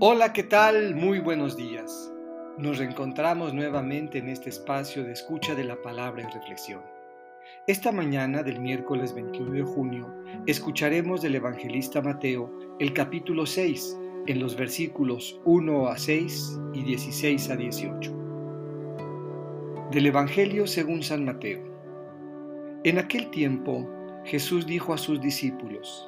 Hola, ¿qué tal? Muy buenos días. Nos reencontramos nuevamente en este espacio de escucha de la palabra y reflexión. Esta mañana del miércoles 21 de junio escucharemos del evangelista Mateo el capítulo 6 en los versículos 1 a 6 y 16 a 18. Del Evangelio según San Mateo. En aquel tiempo Jesús dijo a sus discípulos,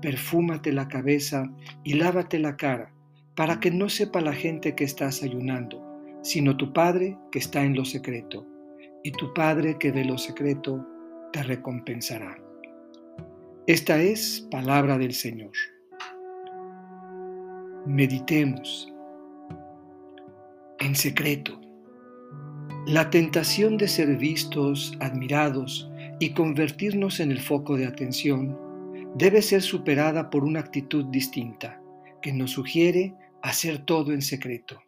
perfúmate la cabeza y lávate la cara, para que no sepa la gente que estás ayunando, sino tu Padre que está en lo secreto, y tu Padre que ve lo secreto te recompensará. Esta es palabra del Señor. Meditemos en secreto. La tentación de ser vistos, admirados y convertirnos en el foco de atención debe ser superada por una actitud distinta, que nos sugiere hacer todo en secreto.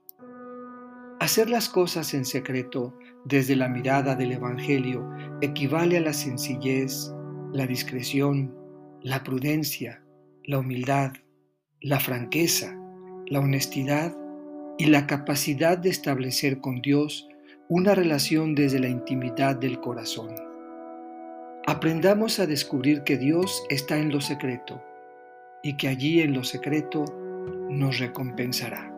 Hacer las cosas en secreto desde la mirada del Evangelio equivale a la sencillez, la discreción, la prudencia, la humildad, la franqueza, la honestidad y la capacidad de establecer con Dios una relación desde la intimidad del corazón. Aprendamos a descubrir que Dios está en lo secreto y que allí en lo secreto nos recompensará.